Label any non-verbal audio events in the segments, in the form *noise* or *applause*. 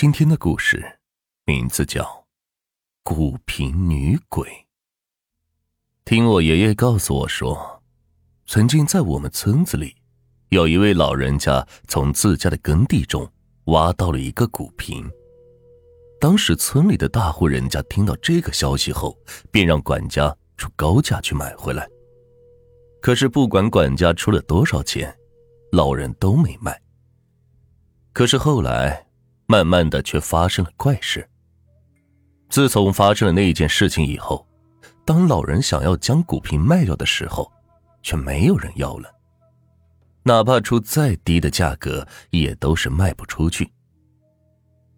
今天的故事名字叫《古瓶女鬼》。听我爷爷告诉我说，曾经在我们村子里，有一位老人家从自家的耕地中挖到了一个古瓶。当时村里的大户人家听到这个消息后，便让管家出高价去买回来。可是不管管家出了多少钱，老人都没卖。可是后来，慢慢的却发生了怪事。自从发生了那件事情以后，当老人想要将古瓶卖掉的时候，却没有人要了。哪怕出再低的价格，也都是卖不出去。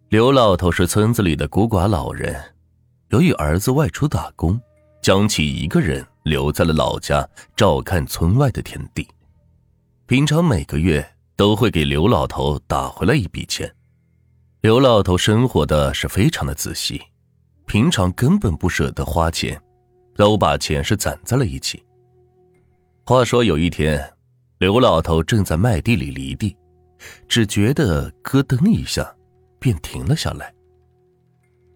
刘老头是村子里的孤寡老人，由于儿子外出打工，将其一个人留在了老家照看村外的田地。平常每个月。都会给刘老头打回来一笔钱。刘老头生活的是非常的仔细，平常根本不舍得花钱，都把钱是攒在了一起。话说有一天，刘老头正在麦地里犁地，只觉得咯噔一下，便停了下来。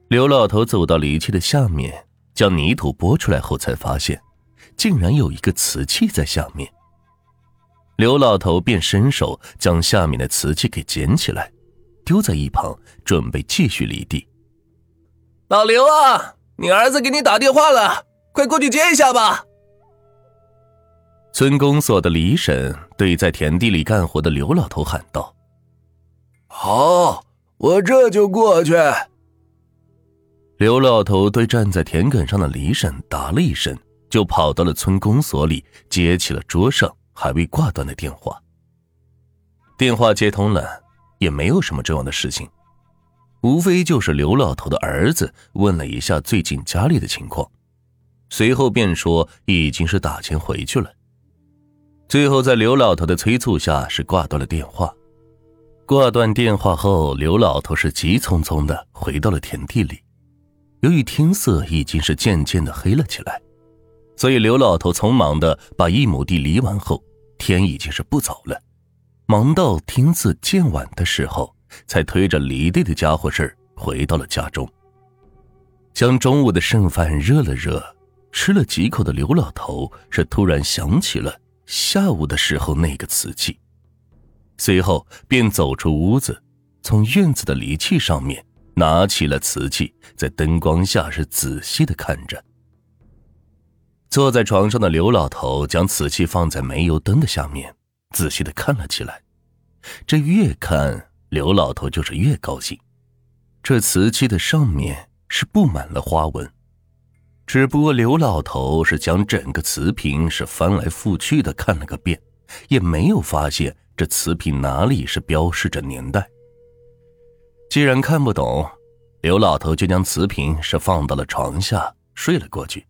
刘老头走到犁器的下面，将泥土拨出来后，才发现，竟然有一个瓷器在下面。刘老头便伸手将下面的瓷器给捡起来，丢在一旁，准备继续犁地。老刘啊，你儿子给你打电话了，快过去接一下吧。村公所的李婶对在田地里干活的刘老头喊道：“好，我这就过去。”刘老头对站在田埂上的李婶答了一声，就跑到了村公所里，接起了桌上。还未挂断的电话。电话接通了，也没有什么重要的事情，无非就是刘老头的儿子问了一下最近家里的情况，随后便说已经是打钱回去了。最后在刘老头的催促下，是挂断了电话。挂断电话后，刘老头是急匆匆的回到了田地里。由于天色已经是渐渐的黑了起来，所以刘老头匆忙的把一亩地犁完后。天已经是不早了，忙到天色渐晚的时候，才推着犁地的家伙事儿回到了家中。将中午的剩饭热了热，吃了几口的刘老头是突然想起了下午的时候那个瓷器，随后便走出屋子，从院子的犁器上面拿起了瓷器，在灯光下是仔细的看着。坐在床上的刘老头将瓷器放在煤油灯的下面，仔细的看了起来。这越看，刘老头就是越高兴。这瓷器的上面是布满了花纹，只不过刘老头是将整个瓷瓶是翻来覆去的看了个遍，也没有发现这瓷瓶哪里是标示着年代。既然看不懂，刘老头就将瓷瓶是放到了床下睡了过去。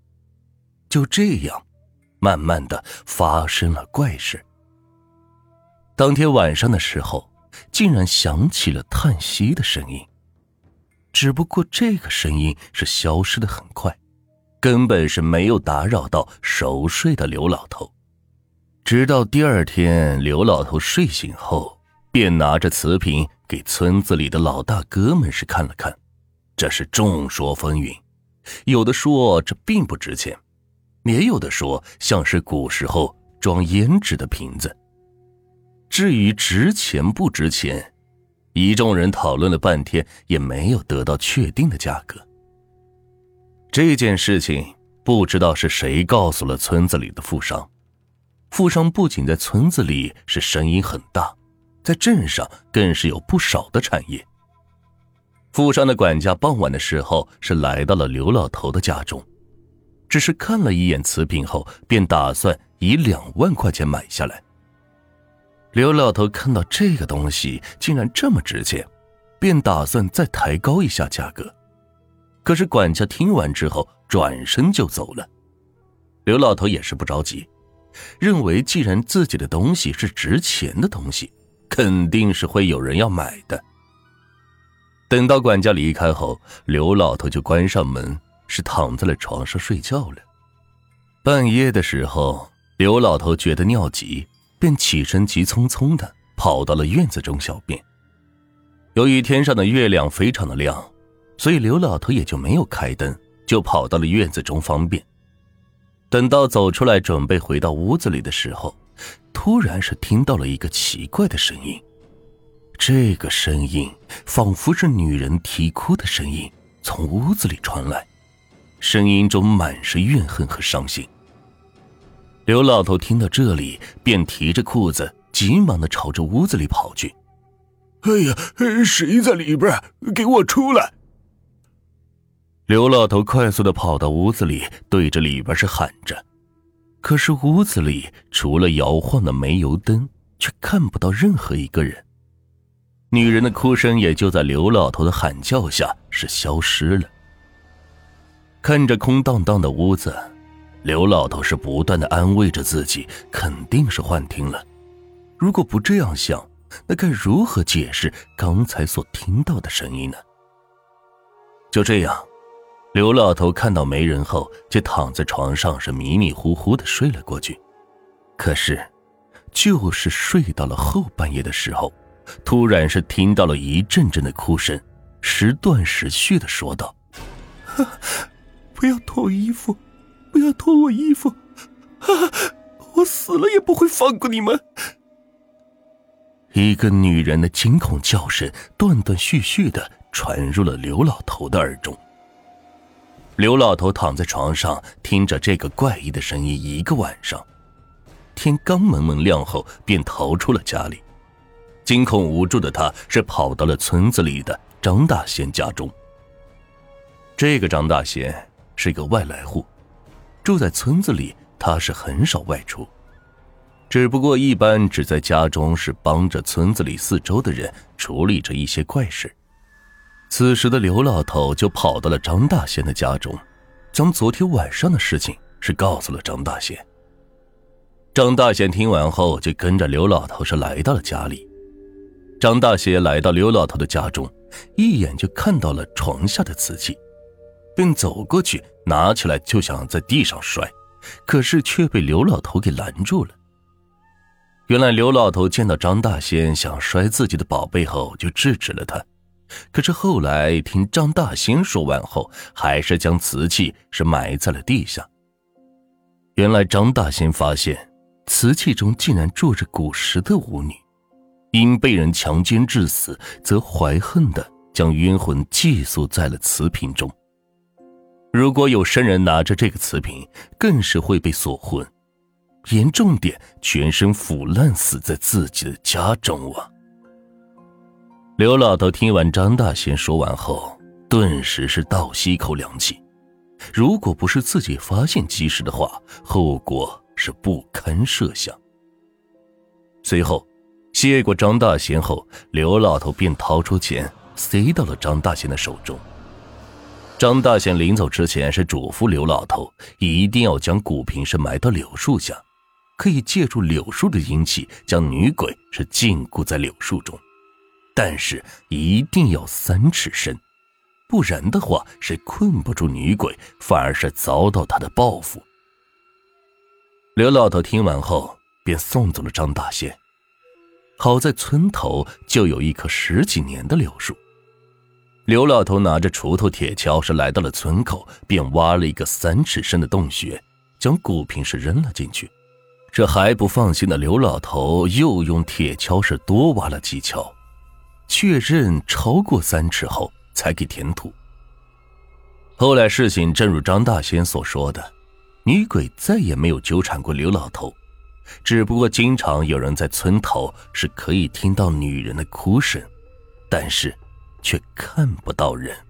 就这样，慢慢的发生了怪事。当天晚上的时候，竟然响起了叹息的声音。只不过这个声音是消失的很快，根本是没有打扰到熟睡的刘老头。直到第二天，刘老头睡醒后，便拿着瓷瓶给村子里的老大哥们是看了看，这是众说纷纭，有的说这并不值钱。也有的说像是古时候装胭脂的瓶子。至于值钱不值钱，一众人讨论了半天，也没有得到确定的价格。这件事情不知道是谁告诉了村子里的富商。富商不仅在村子里是声音很大，在镇上更是有不少的产业。富商的管家傍晚的时候是来到了刘老头的家中。只是看了一眼瓷瓶后，便打算以两万块钱买下来。刘老头看到这个东西竟然这么值钱，便打算再抬高一下价格。可是管家听完之后转身就走了。刘老头也是不着急，认为既然自己的东西是值钱的东西，肯定是会有人要买的。等到管家离开后，刘老头就关上门。是躺在了床上睡觉了。半夜的时候，刘老头觉得尿急，便起身急匆匆的跑到了院子中小便。由于天上的月亮非常的亮，所以刘老头也就没有开灯，就跑到了院子中方便。等到走出来准备回到屋子里的时候，突然是听到了一个奇怪的声音。这个声音仿佛是女人啼哭的声音，从屋子里传来，声音中满是怨恨和伤心。刘老头听到这里，便提着裤子，急忙的朝着屋子里跑去。哎呀，谁在里边？给我出来！刘老头快速的跑到屋子里，对着里边是喊着，可是屋子里除了摇晃的煤油灯，却看不到任何一个人。女人的哭声也就在刘老头的喊叫下是消失了。看着空荡荡的屋子，刘老头是不断的安慰着自己，肯定是幻听了。如果不这样想，那该如何解释刚才所听到的声音呢？就这样。刘老头看到没人后，就躺在床上，是迷迷糊糊的睡了过去。可是，就是睡到了后半夜的时候，突然是听到了一阵阵的哭声，时断时续的说道：“ *laughs* 不要脱衣服，不要脱我衣服，啊！*laughs* 我死了也不会放过你们。”一个女人的惊恐叫声断断续续的传入了刘老头的耳中。刘老头躺在床上，听着这个怪异的声音一个晚上。天刚蒙蒙亮后，便逃出了家里。惊恐无助的他，是跑到了村子里的张大仙家中。这个张大仙是一个外来户，住在村子里，他是很少外出，只不过一般只在家中是帮着村子里四周的人处理着一些怪事。此时的刘老头就跑到了张大仙的家中，将昨天晚上的事情是告诉了张大仙。张大仙听完后，就跟着刘老头是来到了家里。张大仙来到刘老头的家中，一眼就看到了床下的瓷器，便走过去拿起来就想在地上摔，可是却被刘老头给拦住了。原来刘老头见到张大仙想摔自己的宝贝后，就制止了他。可是后来听张大仙说完后，还是将瓷器是埋在了地下。原来张大仙发现瓷器中竟然住着古时的巫女，因被人强奸致死，则怀恨的将冤魂寄宿在了瓷瓶中。如果有生人拿着这个瓷瓶，更是会被锁魂，严重点全身腐烂死在自己的家中啊！刘老头听完张大仙说完后，顿时是倒吸一口凉气。如果不是自己发现及时的话，后果是不堪设想。随后，谢过张大仙后，刘老头便掏出钱塞到了张大仙的手中。张大仙临走之前是嘱咐刘老头，一定要将古瓶是埋到柳树下，可以借助柳树的阴气，将女鬼是禁锢在柳树中。但是一定要三尺深，不然的话是困不住女鬼，反而是遭到她的报复。刘老头听完后，便送走了张大仙。好在村头就有一棵十几年的柳树。刘老头拿着锄头、铁锹，是来到了村口，便挖了一个三尺深的洞穴，将古瓶是扔了进去。这还不放心的刘老头，又用铁锹是多挖了几锹。确认超过三尺后，才给填土。后来事情正如张大仙所说的，女鬼再也没有纠缠过刘老头，只不过经常有人在村头是可以听到女人的哭声，但是却看不到人。